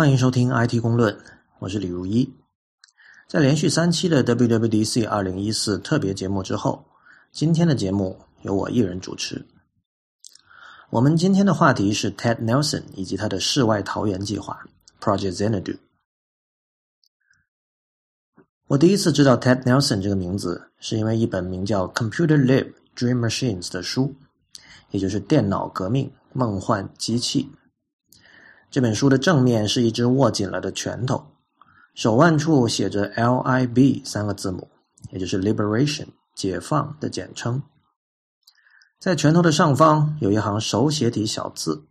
欢迎收听 IT 公论，我是李如一。在连续三期的 WWDC 二零一四特别节目之后，今天的节目由我一人主持。我们今天的话题是 Ted Nelson 以及他的世外桃源计划 Project Xanadu。我第一次知道 Ted Nelson 这个名字，是因为一本名叫《Computer Live Dream Machines》的书，也就是《电脑革命梦幻机器》。这本书的正面是一只握紧了的拳头，手腕处写着 “L.I.B.” 三个字母，也就是 “Liberation” 解放的简称。在拳头的上方有一行手写体小字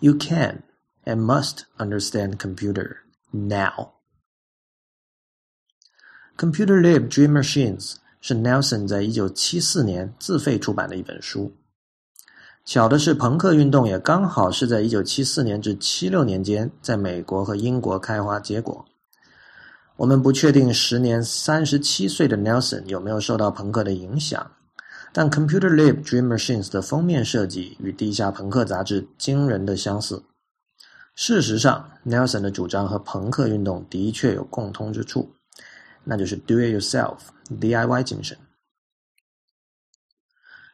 ：“You can and must understand computer now.” Computer Lib Dream Machines 是 Nelson 在一九七四年自费出版的一本书。巧的是，朋克运动也刚好是在一九七四年至七六年间，在美国和英国开花结果。我们不确定时年三十七岁的 Nelson 有没有受到朋克的影响，但 Computer Lib Dream Machines 的封面设计与地下朋克杂志惊人的相似。事实上，Nelson 的主张和朋克运动的确有共通之处，那就是 Do it yourself DIY 精神。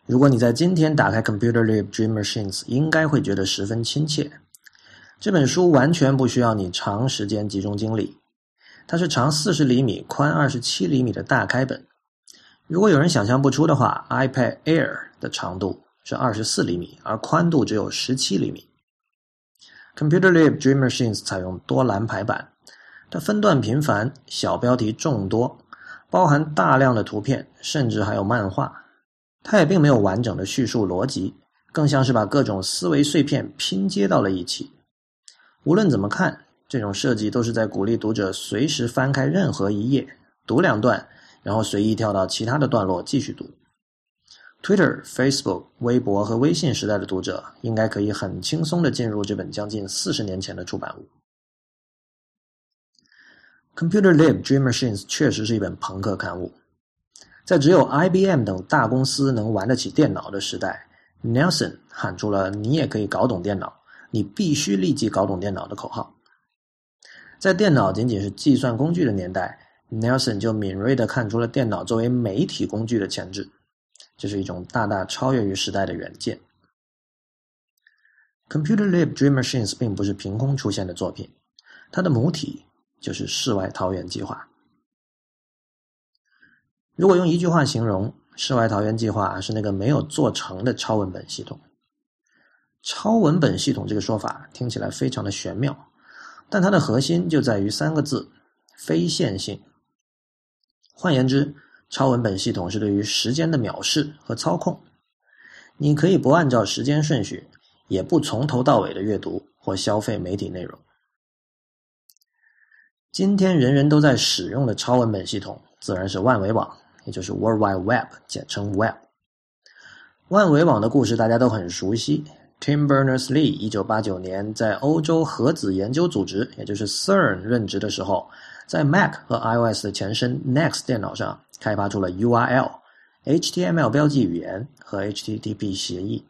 如果你在今天打开 Computer Lib Dream Machines，应该会觉得十分亲切。这本书完全不需要你长时间集中精力，它是长四十厘米、宽二十七厘米的大开本。如果有人想象不出的话，iPad Air 的长度是二十四厘米，而宽度只有十七厘米。Computer Lib Dream Machines 采用多栏排版，它分段频繁，小标题众多，包含大量的图片，甚至还有漫画。它也并没有完整的叙述逻辑，更像是把各种思维碎片拼接到了一起。无论怎么看，这种设计都是在鼓励读者随时翻开任何一页，读两段，然后随意跳到其他的段落继续读。Twitter、Facebook、微博和微信时代的读者应该可以很轻松的进入这本将近四十年前的出版物。Computer Lib Dream Machines 确实是一本朋克刊物。在只有 IBM 等大公司能玩得起电脑的时代，Nelson 喊出了“你也可以搞懂电脑，你必须立即搞懂电脑”的口号。在电脑仅仅是计算工具的年代，Nelson 就敏锐地看出了电脑作为媒体工具的潜质，这是一种大大超越于时代的远见。Computer Lib Dream Machines 并不是凭空出现的作品，它的母体就是世外桃源计划。如果用一句话形容，世外桃源计划是那个没有做成的超文本系统。超文本系统这个说法听起来非常的玄妙，但它的核心就在于三个字：非线性。换言之，超文本系统是对于时间的藐视和操控。你可以不按照时间顺序，也不从头到尾的阅读或消费媒体内容。今天人人都在使用的超文本系统，自然是万维网。也就是 World Wide Web，简称 Web。万维网的故事大家都很熟悉。Tim Berners-Lee 一九八九年在欧洲核子研究组织，也就是 CERN 任职的时候，在 Mac 和 iOS 的前身 NeXT 电脑上开发出了 URL、HTML 标记语言和 HTTP 协议。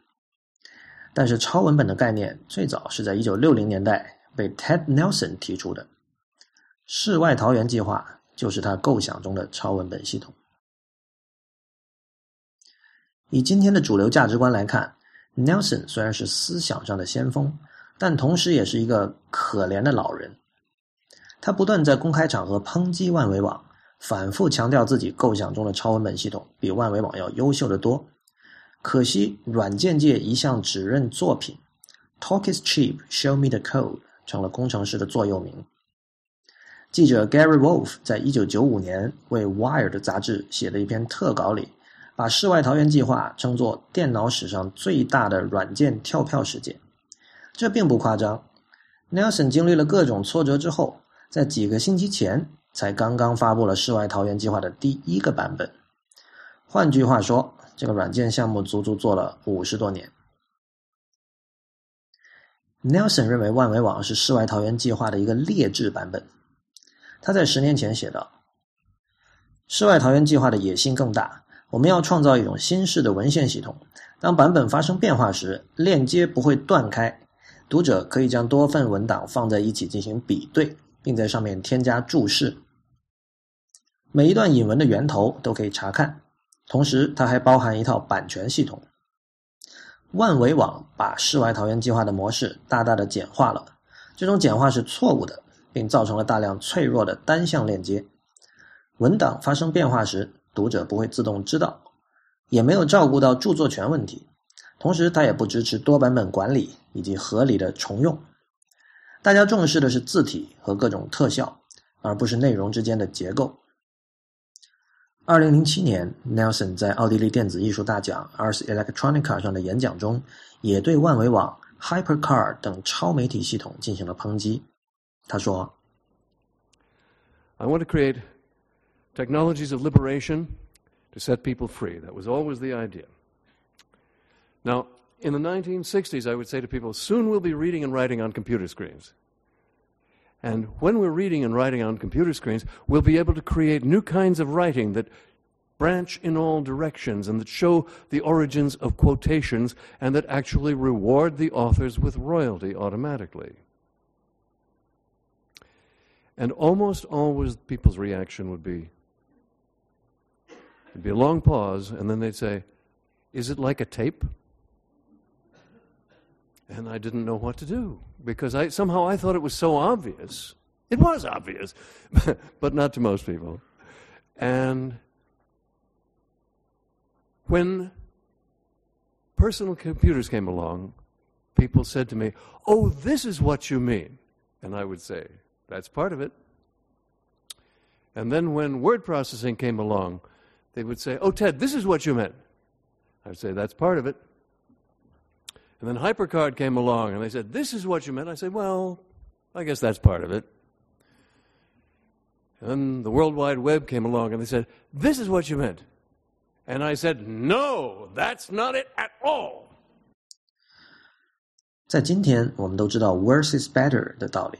但是超文本的概念最早是在一九六零年代被 Ted Nelson 提出的。世外桃源计划就是他构想中的超文本系统。以今天的主流价值观来看，Nelson 虽然是思想上的先锋，但同时也是一个可怜的老人。他不断在公开场合抨击万维网，反复强调自己构想中的超文本系统比万维网要优秀的多。可惜，软件界一向只认作品，“Talk is cheap, show me the code” 成了工程师的座右铭。记者 Gary Wolf 在一九九五年为《Wired》杂志写的一篇特稿里。把世外桃源计划称作电脑史上最大的软件跳票事件，这并不夸张。Nelson 经历了各种挫折之后，在几个星期前才刚刚发布了世外桃源计划的第一个版本。换句话说，这个软件项目足足做了五十多年。Nelson 认为万维网是世外桃源计划的一个劣质版本。他在十年前写道：“世外桃源计划的野心更大。”我们要创造一种新式的文献系统，当版本发生变化时，链接不会断开，读者可以将多份文档放在一起进行比对，并在上面添加注释。每一段引文的源头都可以查看，同时它还包含一套版权系统。万维网把世外桃源计划的模式大大的简化了，这种简化是错误的，并造成了大量脆弱的单向链接。文档发生变化时，读者不会自动知道，也没有照顾到著作权问题。同时，它也不支持多版本管理以及合理的重用。大家重视的是字体和各种特效，而不是内容之间的结构。二零零七年，Nelson 在奥地利电子艺术大奖 Ars Electronica 上的演讲中，也对万维网、Hypercar 等超媒体系统进行了抨击。他说：“I want to create technologies of liberation to set people free. That was always the idea. Now, in the 1960s, I would say to people, soon we'll be reading and writing on computer screens.” And when we're reading and writing on computer screens, we'll be able to create new kinds of writing that branch in all directions and that show the origins of quotations and that actually reward the authors with royalty automatically. And almost always people's reaction would be it'd be a long pause, and then they'd say, Is it like a tape? And I didn't know what to do because I, somehow I thought it was so obvious. It was obvious, but not to most people. And when personal computers came along, people said to me, Oh, this is what you mean. And I would say, That's part of it. And then when word processing came along, they would say, Oh, Ted, this is what you meant. I would say, That's part of it. And then HyperCard came along and they said, This is what you meant. I said, Well, I guess that's part of it. And then the World Wide Web came along and they said, This is what you meant. And I said, No, that's not it at all. 在今天，我们都知道 “worse is better” 的道理，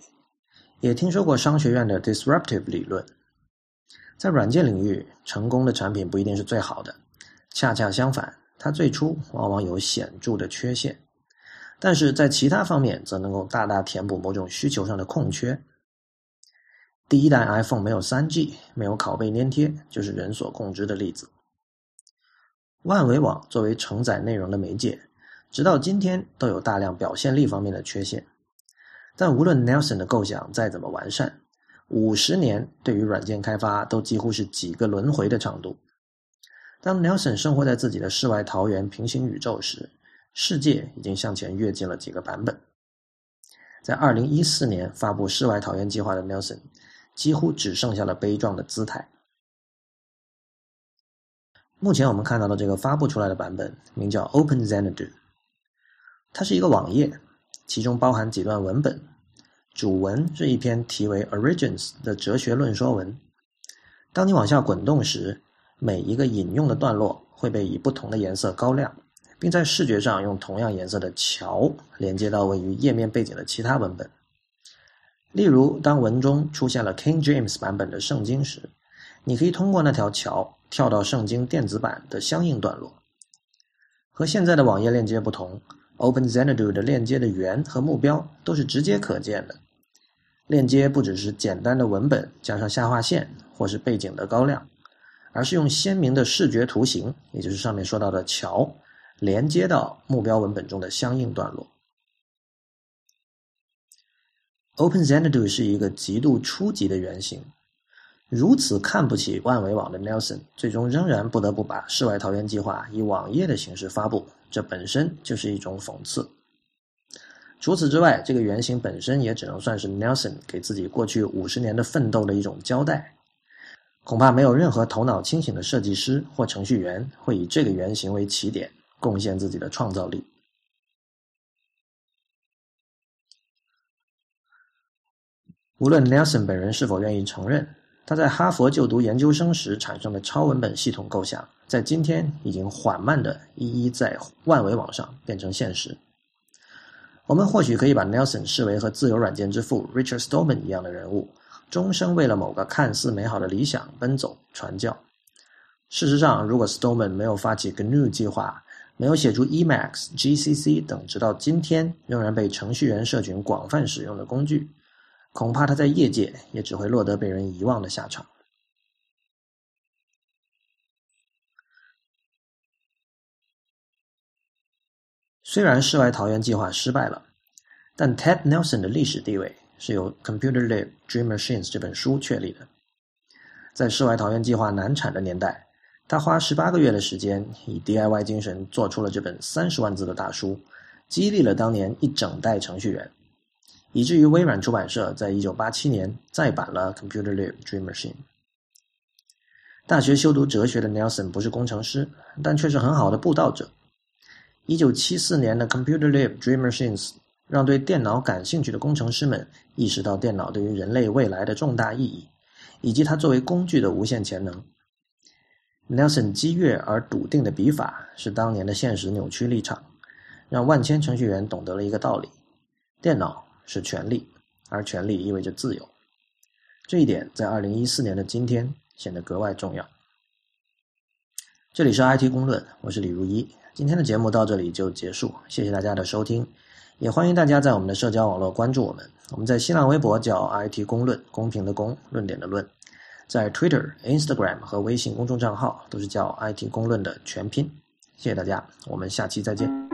也听说过商学院的 disruptive 理论。 在软件领域，成功的产品不一定是最好的，恰恰相反，它最初往往有显著的缺陷。但是在其他方面则能够大大填补某种需求上的空缺。第一代 iPhone 没有 3G，没有拷贝粘贴，就是人所共知的例子。万维网作为承载内容的媒介，直到今天都有大量表现力方面的缺陷。但无论 Nelson 的构想再怎么完善，五十年对于软件开发都几乎是几个轮回的长度。当 Nelson 生活在自己的世外桃源平行宇宙时，世界已经向前跃进了几个版本。在二零一四年发布世外桃源计划的 Nelson，几乎只剩下了悲壮的姿态。目前我们看到的这个发布出来的版本，名叫 Open Xanadu，它是一个网页，其中包含几段文本。主文是一篇题为 Origins 的哲学论说文。当你往下滚动时，每一个引用的段落会被以不同的颜色高亮。并在视觉上用同样颜色的桥连接到位于页面背景的其他文本。例如，当文中出现了 King James 版本的圣经时，你可以通过那条桥跳到圣经电子版的相应段落。和现在的网页链接不同，Open Xanadu 的链接的源和目标都是直接可见的。链接不只是简单的文本加上下划线或是背景的高亮，而是用鲜明的视觉图形，也就是上面说到的桥。连接到目标文本中的相应段落。Open Xanadu 是一个极度初级的原型。如此看不起万维网的 Nelson，最终仍然不得不把世外桃源计划以网页的形式发布，这本身就是一种讽刺。除此之外，这个原型本身也只能算是 Nelson 给自己过去五十年的奋斗的一种交代。恐怕没有任何头脑清醒的设计师或程序员会以这个原型为起点。贡献自己的创造力。无论 Nelson 本人是否愿意承认，他在哈佛就读研究生时产生的超文本系统构想，在今天已经缓慢的一一在万维网上变成现实。我们或许可以把 Nelson 视为和自由软件之父 Richard Stallman 一样的人物，终生为了某个看似美好的理想奔走传教。事实上，如果 Stallman 没有发起 GNU 计划，没有写出 Emacs、GCC 等直到今天仍然被程序员社群广泛使用的工具，恐怕他在业界也只会落得被人遗忘的下场。虽然世外桃源计划失败了，但 Ted Nelson 的历史地位是由《Computer Lab Dream Machines》这本书确立的。在世外桃源计划难产的年代，他花十八个月的时间，以 DIY 精神做出了这本三十万字的大书，激励了当年一整代程序员，以至于微软出版社在一九八七年再版了《Computer Lab Dream Machine》。大学修读哲学的 Nelson 不是工程师，但却是很好的布道者。一九七四年的《Computer Lab Dream Machines》让对电脑感兴趣的工程师们意识到电脑对于人类未来的重大意义，以及它作为工具的无限潜能。Nelson 激越而笃定的笔法，是当年的现实扭曲立场，让万千程序员懂得了一个道理：电脑是权利，而权利意味着自由。这一点在二零一四年的今天显得格外重要。这里是 IT 公论，我是李如一。今天的节目到这里就结束，谢谢大家的收听，也欢迎大家在我们的社交网络关注我们。我们在新浪微博叫 IT 公论，公平的公，论点的论。在 Twitter、Instagram 和微信公众账号都是叫 “IT 公论”的全拼。谢谢大家，我们下期再见。